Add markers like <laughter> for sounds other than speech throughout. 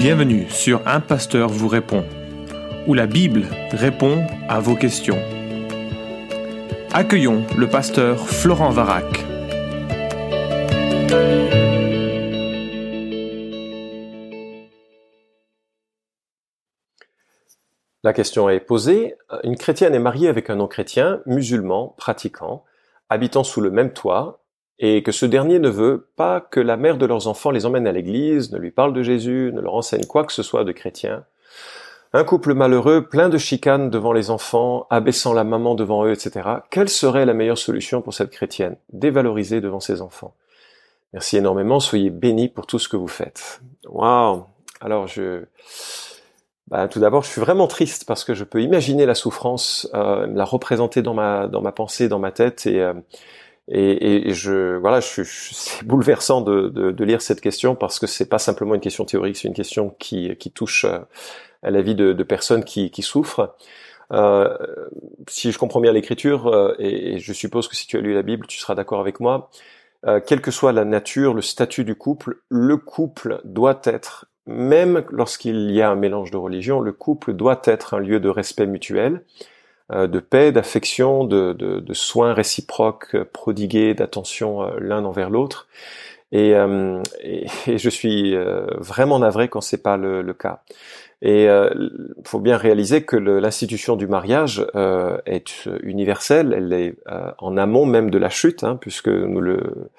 Bienvenue sur Un Pasteur vous répond, où la Bible répond à vos questions. Accueillons le pasteur Florent Varac. La question est posée. Une chrétienne est mariée avec un non-chrétien, musulman, pratiquant, habitant sous le même toit, et que ce dernier ne veut pas que la mère de leurs enfants les emmène à l'église, ne lui parle de Jésus, ne leur enseigne quoi que ce soit de chrétien. Un couple malheureux, plein de chicanes devant les enfants, abaissant la maman devant eux, etc. Quelle serait la meilleure solution pour cette chrétienne Dévaloriser devant ses enfants? Merci énormément, soyez bénis pour tout ce que vous faites. Waouh Alors je... Bah, tout d'abord, je suis vraiment triste parce que je peux imaginer la souffrance, euh, la représenter dans ma dans ma pensée, dans ma tête, et euh, et, et, je, voilà, je, je <laughs> c'est bouleversant de, de, de, lire cette question parce que c'est pas simplement une question théorique, c'est une question qui, qui touche euh, à la vie de, de personnes qui, qui souffrent. Euh, si je comprends bien l'écriture, euh, et, et, je suppose que si tu as lu la Bible, tu seras d'accord avec moi, euh, quelle que soit la nature, le statut du couple, le couple doit être, même lorsqu'il y a un mélange de religions, le couple doit être un lieu de respect mutuel, de paix, d'affection, de, de, soins réciproques euh, prodigués, d'attention euh, l'un envers l'autre. Et, et, je suis vraiment navré quand c'est pas le, le, cas. Et il euh, faut bien réaliser que l'institution du mariage euh, est universelle, elle est euh, en amont même de la chute, hein, puisque nous le,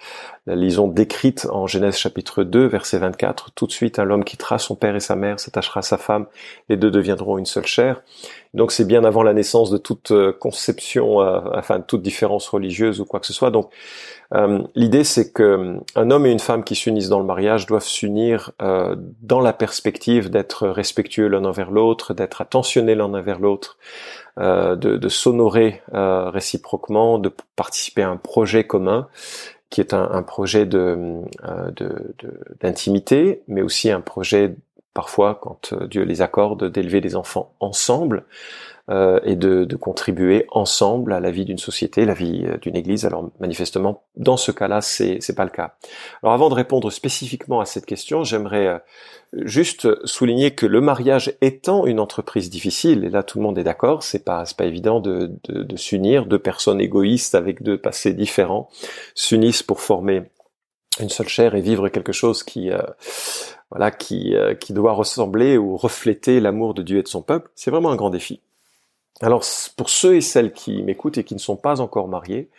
la lisons décrite en Genèse chapitre 2, verset 24. Tout de suite, un l'homme quittera son père et sa mère, s'attachera à sa femme, les deux deviendront une seule chair. Donc c'est bien avant la naissance de toute conception, enfin de toute différence religieuse ou quoi que ce soit. Donc euh, l'idée, c'est que euh, un homme et une femme qui s'unissent dans le mariage doivent s'unir euh, dans la perspective d'être respectueux l'un envers l'autre, d'être attentionnés l'un envers l'autre, de, s'honorer réciproquement, de participer à un projet commun qui est un, projet de, d'intimité, mais aussi un projet parfois, quand Dieu les accorde, d'élever des enfants ensemble. Euh, et de, de, contribuer ensemble à la vie d'une société, la vie euh, d'une église. Alors manifestement, dans ce cas-là, c'est c'est pas le cas. Alors avant de répondre spécifiquement à cette question, j'aimerais euh, juste souligner que le mariage étant une entreprise difficile, et là tout le monde est d'accord, c'est pas c'est pas évident de, de, de s'unir, deux personnes égoïstes avec deux passés différents s'unissent pour former une seule chair et vivre quelque chose qui voilà qui qui doit ressembler ou refléter l'amour de Dieu et de son peuple, c'est vraiment un grand défi. Alors pour ceux et celles qui m'écoutent et qui ne sont pas encore mariés,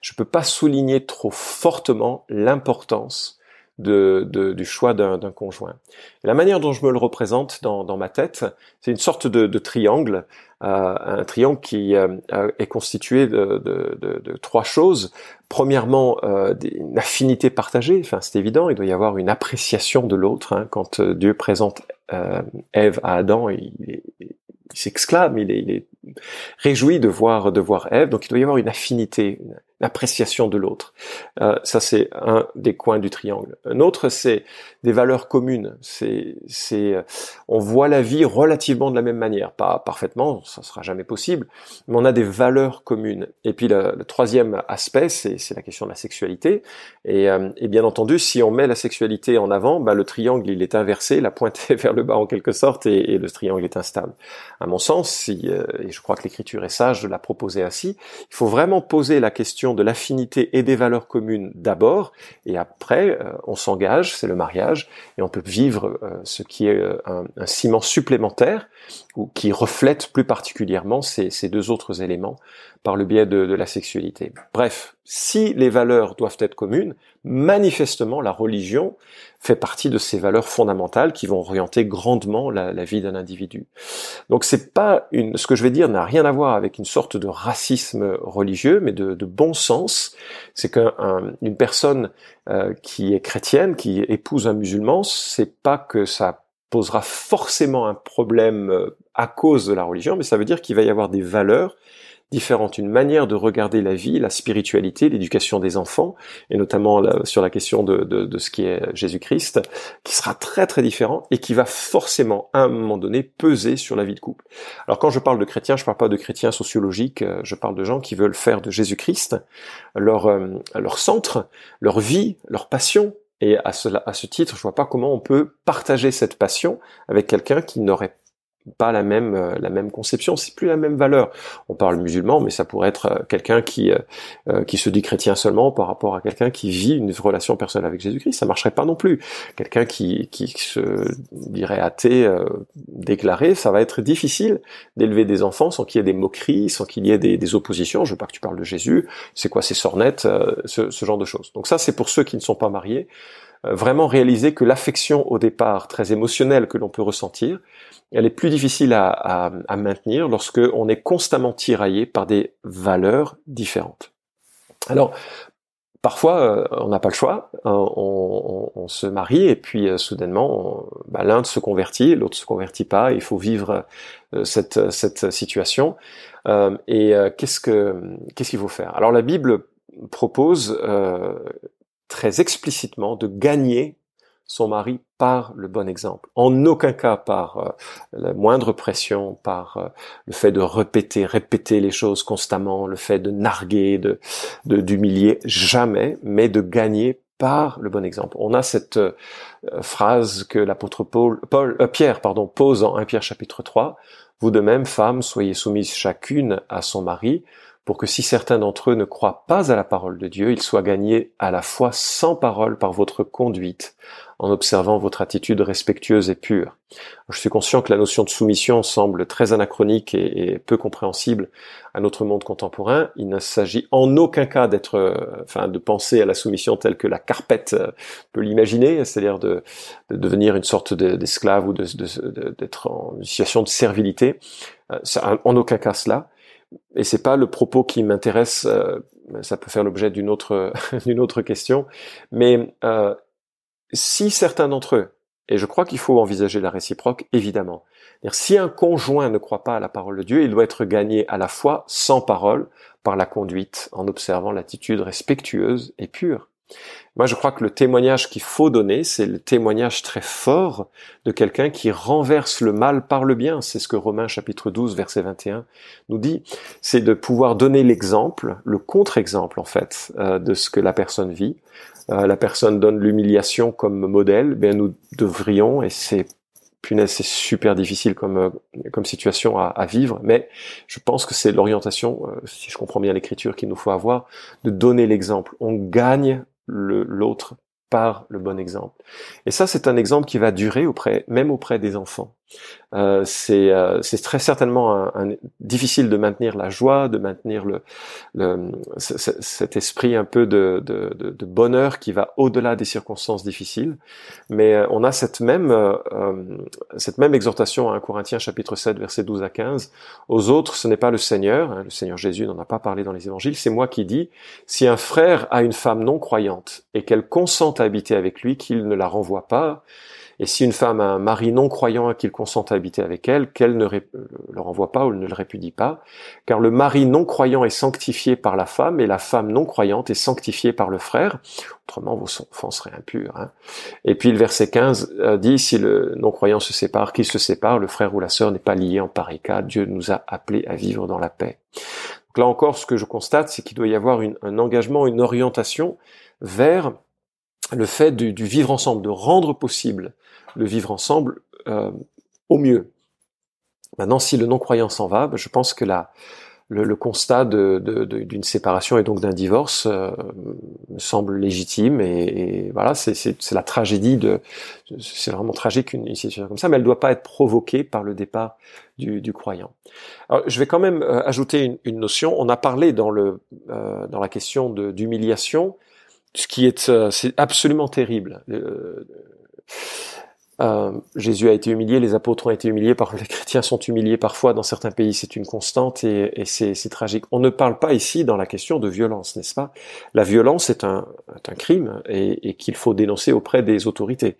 je ne peux pas souligner trop fortement l'importance de, du choix d'un conjoint. la manière dont je me le représente dans, ma tête, c'est une sorte de, triangle, euh, un triangle qui euh, est constitué de, trois choses. Premièrement, euh, une affinité partagée, enfin c'est évident, il doit y avoir une appréciation de l'autre. Hein. Quand Dieu présente Ève à Adam, il, il s'exclame, il est, il est réjoui de voir de voir Ève. Donc il doit y avoir une affinité, une, appréciation de l'autre. Euh, ça c'est un des coins du triangle. Un autre c'est des valeurs communes. C'est c'est euh, on voit la vie relativement de la même manière, pas parfaitement, ça sera jamais possible, mais on a des valeurs communes. Et puis le, troisième aspect c'est c'est la question de la sexualité. Et, euh, et, bien entendu si on met la sexualité en avant, bah, le triangle il est inversé, la pointe est <laughs> vers le bas en quelque sorte et, et le triangle est instable. À mon sens, si euh, et je crois que l'écriture est sage de la proposer ainsi. Il faut vraiment poser la question de l'affinité et des valeurs communes d'abord, et après euh, on s'engage, c'est le mariage, et on peut vivre euh, ce qui est euh, un, ciment supplémentaire qui reflète plus particulièrement ces, ces deux autres éléments par le biais de, de, la sexualité. Bref, si les valeurs doivent être communes, manifestement la religion fait partie de ces valeurs fondamentales qui vont orienter grandement la, la vie d'un individu. Donc c'est pas une, ce que je vais dire n'a rien à voir avec une sorte de racisme religieux, mais de, de bon sens. C'est qu'une personne euh, qui est chrétienne, qui épouse un musulman, c'est pas que ça posera forcément un problème euh, à cause de la religion, mais ça veut dire qu'il va y avoir des valeurs différentes, une manière de regarder la vie, la spiritualité, l'éducation des enfants, et notamment sur la question de, ce qui est Jésus-Christ, qui sera très très différent et qui va forcément à un moment donné peser sur la vie de couple. Alors quand je parle de chrétiens, je parle pas de chrétiens sociologiques, euh, je parle de gens qui veulent faire de Jésus-Christ leur, euh, leur centre, leur vie, leur passion, Et à, à ce titre, je vois pas comment on peut partager cette passion avec quelqu'un qui n'aurait pas la même euh, la même conception, c'est plus la même valeur. On parle musulman, mais ça pourrait être euh, quelqu'un qui euh, qui se dit chrétien seulement par rapport à quelqu'un qui vit une relation personnelle avec Jésus-Christ, ça marcherait pas non plus. Quelqu'un qui qui se dirait athée déclaré, ça va être difficile d'élever des enfants sans qu'il y ait des moqueries, sans qu'il y ait des, des, oppositions. Je veux pas que tu parles de Jésus, c'est quoi ces sornettes, ce, ce genre de choses. Donc ça, c'est pour ceux qui ne sont pas mariés vraiment réaliser que l'affection au départ très émotionnelle que l'on peut ressentir, elle est plus difficile à, à, à maintenir lorsque on est constamment tiraillé par des valeurs différentes. Alors, parfois, euh, on n'a pas le choix, euh, on, on, on, se marie et puis euh, soudainement, bah, l'un se convertit, l'autre se convertit pas. Il faut vivre cette, cette situation. et qu'est-ce que qu'est-ce qu'il faut faire? Alors la Bible propose très explicitement de gagner son mari par le bon exemple. En aucun cas par euh, la moindre pression, par euh, le fait de répéter, répéter les choses constamment, le fait de narguer, de d'humilier, jamais, mais de gagner par le bon exemple. On a cette euh, phrase que l'apôtre Paul, Pierre pardon, pose en 1 Pierre chapitre 3. Vous de même, femmes, soyez soumises chacune à son mari, pour que si certains d'entre eux ne croient pas à la parole de Dieu, ils soient gagnés à la fois sans parole par votre conduite, en observant votre attitude respectueuse et pure. Je suis conscient que la notion de soumission semble très anachronique et, peu compréhensible à notre monde contemporain. Il ne s'agit en aucun cas d'être, euh, enfin, de penser à la soumission telle que la carpette euh, peut l'imaginer, c'est-à-dire de, devenir une sorte d'esclave ou d'être en situation de servilité. Euh, en aucun cas cela et c'est pas le propos qui m'intéresse. Euh, ça peut faire l'objet d'une autre <laughs> d'une autre question, mais euh, si certains d'entre eux, et je crois qu'il faut envisager la réciproque, évidemment. Si un conjoint ne croit pas à la parole de Dieu, il doit être gagné à la fois sans parole, par la conduite, en observant l'attitude respectueuse et pure. Moi, je crois que le témoignage qu'il faut donner, c'est le témoignage très fort de quelqu'un qui renverse le mal par le bien. C'est ce que Romains chapitre 12, verset 21 nous dit. C'est de pouvoir donner l'exemple, le contre-exemple en fait, euh, de ce que la personne vit. Euh, la personne donne l'humiliation comme modèle. Bien, nous devrions, et c'est punaise, c'est super difficile comme euh, comme situation à, à, vivre, mais je pense que c'est l'orientation, si je comprends bien l'écriture qu'il nous faut avoir, de donner l'exemple. On gagne l'autre par le bon exemple. Et ça, c'est un exemple qui va durer auprès, même auprès des enfants. Euh, c'est euh, très certainement un, difficile de maintenir la joie, de maintenir le, le cet esprit un peu de, de, de, bonheur qui va au-delà des circonstances difficiles. Mais euh, on a cette même euh, cette même exhortation à 1 Corinthiens chapitre 7 verset 12 à 15. Aux autres, ce n'est pas le Seigneur, hein, le Seigneur Jésus n'en a pas parlé dans les évangiles, c'est moi qui dis, si un frère a une femme non croyante et qu'elle consente à habiter avec lui, qu'il ne la renvoie pas. Et si une femme a un mari non croyant et qu'il consent à habiter avec elle, qu'elle ne le renvoie pas ou ne le répudie pas, car le mari non croyant est sanctifié par la femme et la femme non croyante est sanctifiée par le frère. Autrement, vos enfants seraient impurs. Hein. Et puis le verset 15 euh, dit, si le non-croyant se sépare, qu'il se sépare, le frère ou la sœur n'est pas lié en pareil cas. Dieu nous a appelés à vivre dans la paix. Donc là encore, ce que je constate, c'est qu'il doit y avoir un engagement, une orientation vers le fait du, vivre ensemble, de rendre possible le vivre ensemble euh, au mieux. Maintenant, si le non-croyant s'en va, ben, je pense que la, le, constat d'une de, de, séparation et donc d'un divorce euh, me semble légitime et, voilà, c'est la tragédie de, c'est vraiment tragique une, situation comme ça, mais elle ne doit pas être provoquée par le départ du, du croyant. Alors, je vais quand même euh, ajouter une, une, notion. On a parlé dans le dans la question d'humiliation ce qui est, euh, c'est absolument terrible. Euh, euh, Jésus a été humilié, les apôtres ont été humiliés, par, <laughs> les chrétiens sont humiliés parfois dans certains pays, c'est une constante et, c'est, tragique. On ne parle pas ici dans la question de violence, n'est-ce pas? La violence est un, un crime et, et qu'il faut dénoncer auprès des autorités.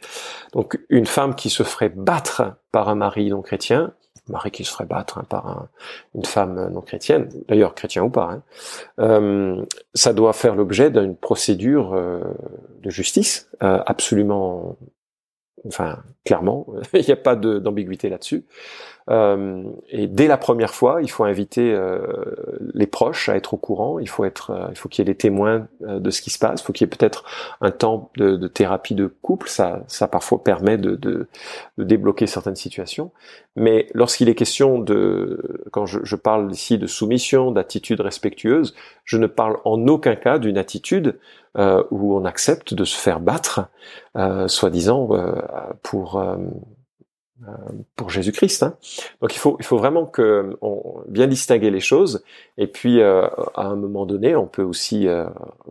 Donc une femme qui se ferait battre par un mari non chrétien, mari qui se ferait battre hein, par une femme non chrétienne, d'ailleurs chrétien ou pas, hein, euh, ça doit faire l'objet d'une procédure euh, de justice euh, absolument enfin clairement, <laughs> il n'y a pas d'ambiguïté là-dessus. Euh, et dès la première fois, il faut inviter euh, les proches à être au courant. Il faut être, euh, il faut qu'il y ait des témoins de ce qui se passe. Il faut qu'il y ait peut-être un temps de, thérapie de couple. Ça, ça parfois permet de, de, de débloquer certaines situations. Mais lorsqu'il est question de, quand je, je parle ici de soumission, d'attitude respectueuse, je ne parle en aucun cas d'une attitude euh, où on accepte de se faire battre, euh, soi-disant pour euh, pour Jésus-Christ. Hein. Donc il faut, il faut vraiment bien distinguer les choses. Et puis euh, à un moment donné, on peut aussi euh,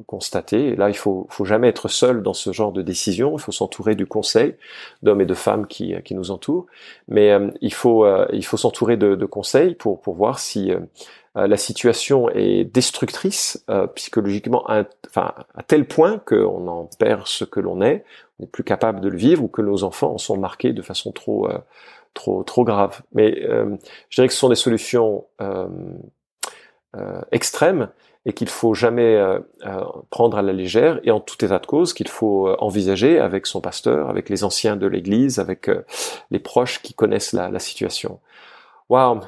constater. Et là, il faut, faut jamais être seul dans ce genre de décision. Il faut s'entourer du conseil d'hommes et de femmes qui, qui nous entourent. Mais il faut, il faut s'entourer de, de, conseils pour pour voir si la situation est destructrice psychologiquement, à, enfin à tel point qu'on en perd ce que l'on est, n'est plus capable de le vivre ou que nos enfants en sont marqués de façon trop euh, trop trop grave. Mais euh, je dirais que ce sont des solutions euh, extrêmes et qu'il faut jamais prendre à la légère et en tout état de cause qu'il faut envisager avec son pasteur, avec les anciens de l'Église, avec les proches qui connaissent la, la situation. Waouh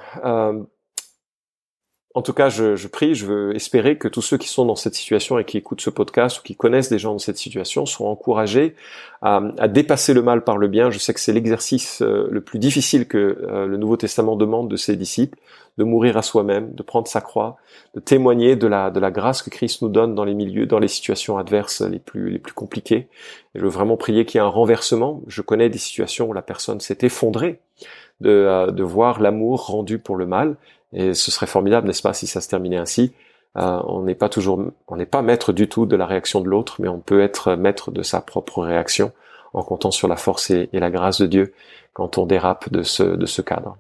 en tout cas, je, prie, je veux espérer que tous ceux qui sont dans cette situation et qui écoutent ce podcast ou qui connaissent des gens dans cette situation sont encouragés à, dépasser le mal par le bien. Je sais que c'est l'exercice euh, le plus difficile que euh, le Nouveau Testament demande de ses disciples, de mourir à soi-même, de prendre sa croix, de témoigner de la, de la grâce que Christ nous donne dans les milieux, dans les situations adverses les plus, les plus compliquées. Je veux vraiment prier qu'il y ait un renversement. Je connais des situations où la personne s'est effondrée de, euh, de voir l'amour rendu pour le mal et ce serait formidable, n'est-ce pas, si ça se terminait ainsi. Euh, on n'est pas toujours, on n'est pas maître du tout de la réaction de l'autre, mais on peut être maître de sa propre réaction en comptant sur la force et, la grâce de Dieu quand on dérape de ce, de ce cadre.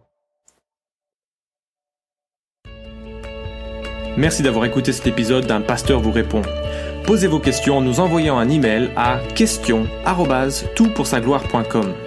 Merci d'avoir écouté cet épisode d'un pasteur vous répond. Posez vos questions en nous envoyant un email à question@toutpoursagloire.com.